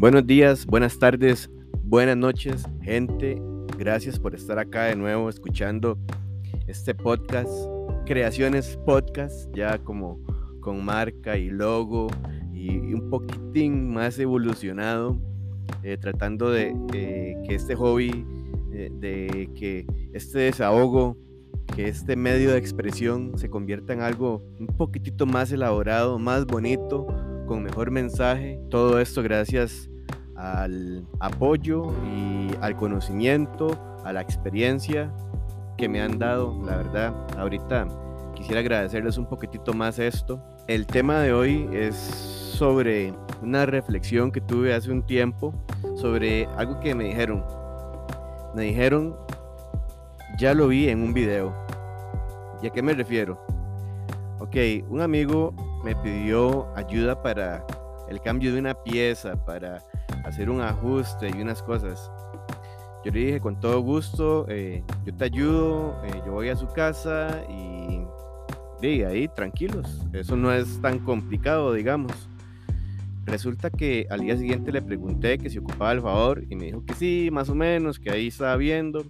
Buenos días, buenas tardes, buenas noches, gente. Gracias por estar acá de nuevo escuchando este podcast, Creaciones Podcast, ya como con marca y logo y un poquitín más evolucionado, eh, tratando de que este hobby, eh, de que este desahogo, que este medio de expresión se convierta en algo un poquitito más elaborado, más bonito, con mejor mensaje. Todo esto gracias al apoyo y al conocimiento, a la experiencia que me han dado. La verdad, ahorita quisiera agradecerles un poquitito más esto. El tema de hoy es sobre una reflexión que tuve hace un tiempo sobre algo que me dijeron. Me dijeron, ya lo vi en un video. ¿Y a qué me refiero? Ok, un amigo me pidió ayuda para el cambio de una pieza, para hacer un ajuste y unas cosas. Yo le dije con todo gusto, eh, yo te ayudo, eh, yo voy a su casa y de ahí tranquilos, eso no es tan complicado, digamos. Resulta que al día siguiente le pregunté que si ocupaba el favor y me dijo que sí, más o menos, que ahí estaba viendo.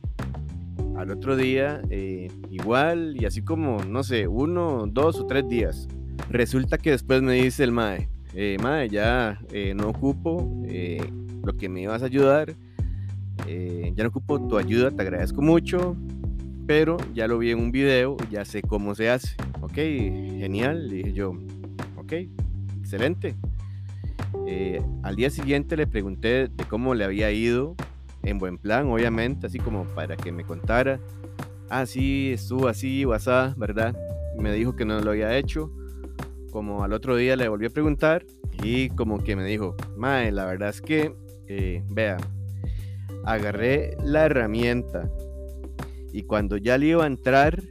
Al otro día, eh, igual, y así como, no sé, uno, dos o tres días. Resulta que después me dice el MAE, eh, madre, ya eh, no ocupo eh, lo que me ibas a ayudar, eh, ya no ocupo tu ayuda, te agradezco mucho, pero ya lo vi en un video, ya sé cómo se hace. Ok, genial, dije yo, ok, excelente. al día siguiente le pregunté de cómo le había ido, en buen plan, obviamente, así como para que me contara. Ah, sí, estuvo así, WhatsApp, ¿verdad? Me dijo que no lo había hecho como al otro día le volví a preguntar y como que me dijo, Mae, la verdad es que, eh, vea, agarré la herramienta y cuando ya le iba a entrar,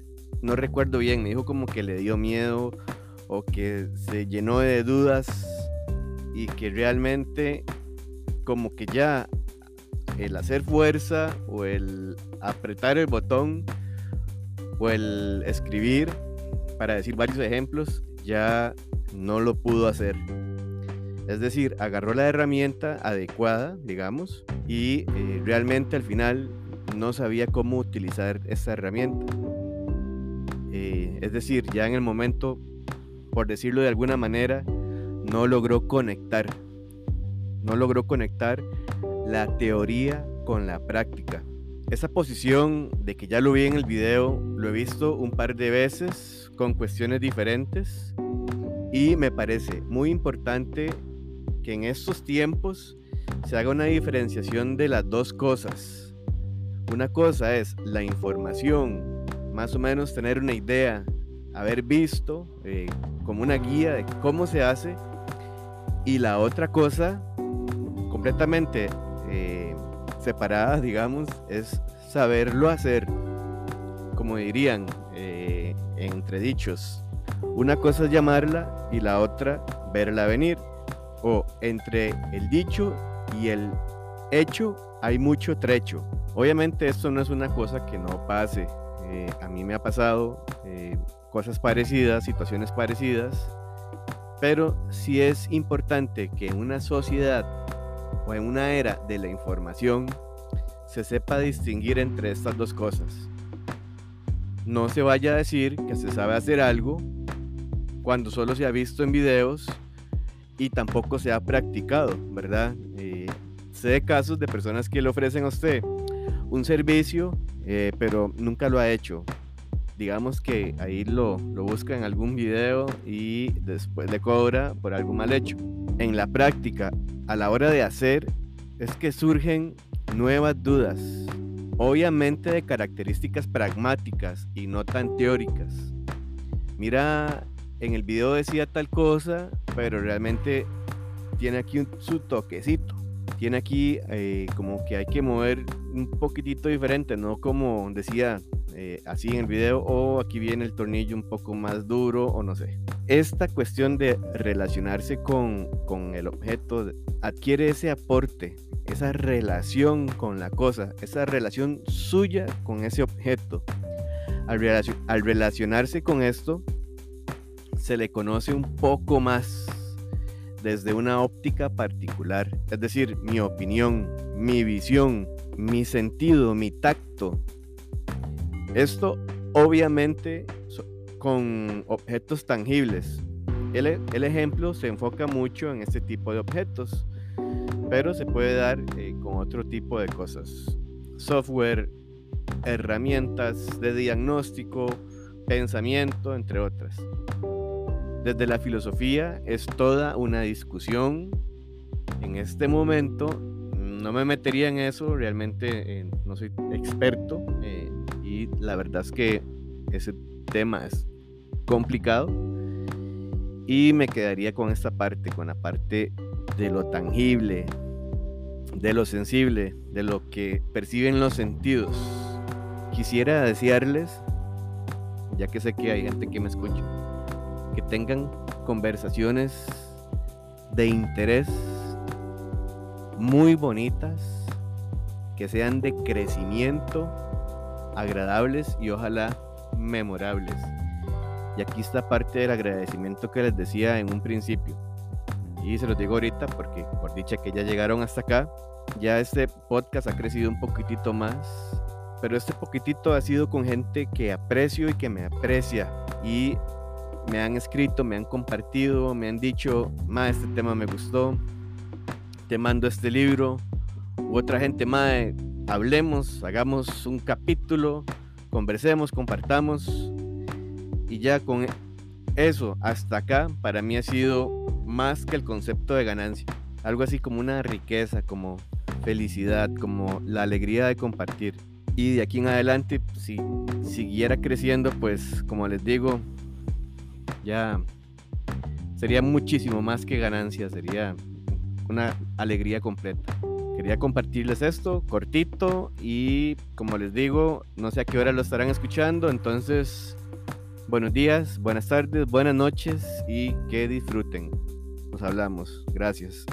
no recuerdo bien, me dijo como que le dio miedo o que se llenó de dudas y que realmente como que ya el hacer fuerza o el apretar el botón o el escribir para decir varios ejemplos ya no lo pudo hacer. Es decir, agarró la herramienta adecuada, digamos, y eh, realmente al final no sabía cómo utilizar esa herramienta. Eh, es decir, ya en el momento, por decirlo de alguna manera, no logró conectar. No logró conectar la teoría con la práctica. Esa posición de que ya lo vi en el video, lo he visto un par de veces con cuestiones diferentes y me parece muy importante que en estos tiempos se haga una diferenciación de las dos cosas. Una cosa es la información, más o menos tener una idea, haber visto eh, como una guía de cómo se hace. Y la otra cosa, completamente eh, separadas, digamos, es saberlo hacer, como dirían eh, entre dichos. Una cosa es llamarla y la otra verla venir. O entre el dicho y el hecho hay mucho trecho. Obviamente esto no es una cosa que no pase. Eh, a mí me ha pasado eh, cosas parecidas, situaciones parecidas, pero sí es importante que en una sociedad o en una era de la información se sepa distinguir entre estas dos cosas. No se vaya a decir que se sabe hacer algo cuando solo se ha visto en videos y tampoco se ha practicado, ¿verdad? Eh, sé de casos de personas que le ofrecen a usted un servicio, eh, pero nunca lo ha hecho. Digamos que ahí lo, lo busca en algún video y después le cobra por algo mal hecho. En la práctica, a la hora de hacer, es que surgen nuevas dudas, obviamente de características pragmáticas y no tan teóricas. Mira, en el video decía tal cosa, pero realmente tiene aquí su toquecito. Tiene aquí eh, como que hay que mover un poquitito diferente, no como decía eh, así en el video, o aquí viene el tornillo un poco más duro, o no sé. Esta cuestión de relacionarse con, con el objeto adquiere ese aporte esa relación con la cosa, esa relación suya con ese objeto. Al, relacionarse con esto, se le conoce un poco más desde una óptica particular, es decir, mi opinión, mi visión, mi sentido, mi tacto. Esto obviamente con objetos tangibles. El, el, ejemplo se enfoca mucho en este tipo de objetos, pero se puede dar eh, con otro tipo de cosas. Software, herramientas de diagnóstico, pensamiento, entre otras. Desde la filosofía es toda una discusión. En este momento no me metería en eso, realmente eh, no soy experto eh, y la verdad es que ese tema es complicado y me quedaría con esta parte, con la parte de lo tangible, de lo sensible, de lo que perciben los sentidos. Quisiera desearles, ya que sé que hay gente que me escucha, que tengan conversaciones de interés muy bonitas, que sean de crecimiento, agradables y ojalá memorables. Y aquí está parte del agradecimiento que les decía en un principio. Y se los digo ahorita porque por dicha que ya llegaron hasta acá, ya este podcast ha crecido un poquitito más. Pero este poquitito ha sido con gente que aprecio y que me aprecia. Y me han escrito, me han compartido, me han dicho, ma, este tema me gustó, te mando este libro. U otra gente, ma, hablemos, hagamos un capítulo, conversemos, compartamos. Y ya con eso hasta acá, para mí ha sido más que el concepto de ganancia. Algo así como una riqueza, como felicidad, como la alegría de compartir. Y de aquí en adelante, si siguiera creciendo, pues como les digo, ya sería muchísimo más que ganancia, sería una alegría completa. Quería compartirles esto cortito y como les digo, no sé a qué hora lo estarán escuchando, entonces buenos días, buenas tardes, buenas noches y que disfruten. Hablamos. Gracias.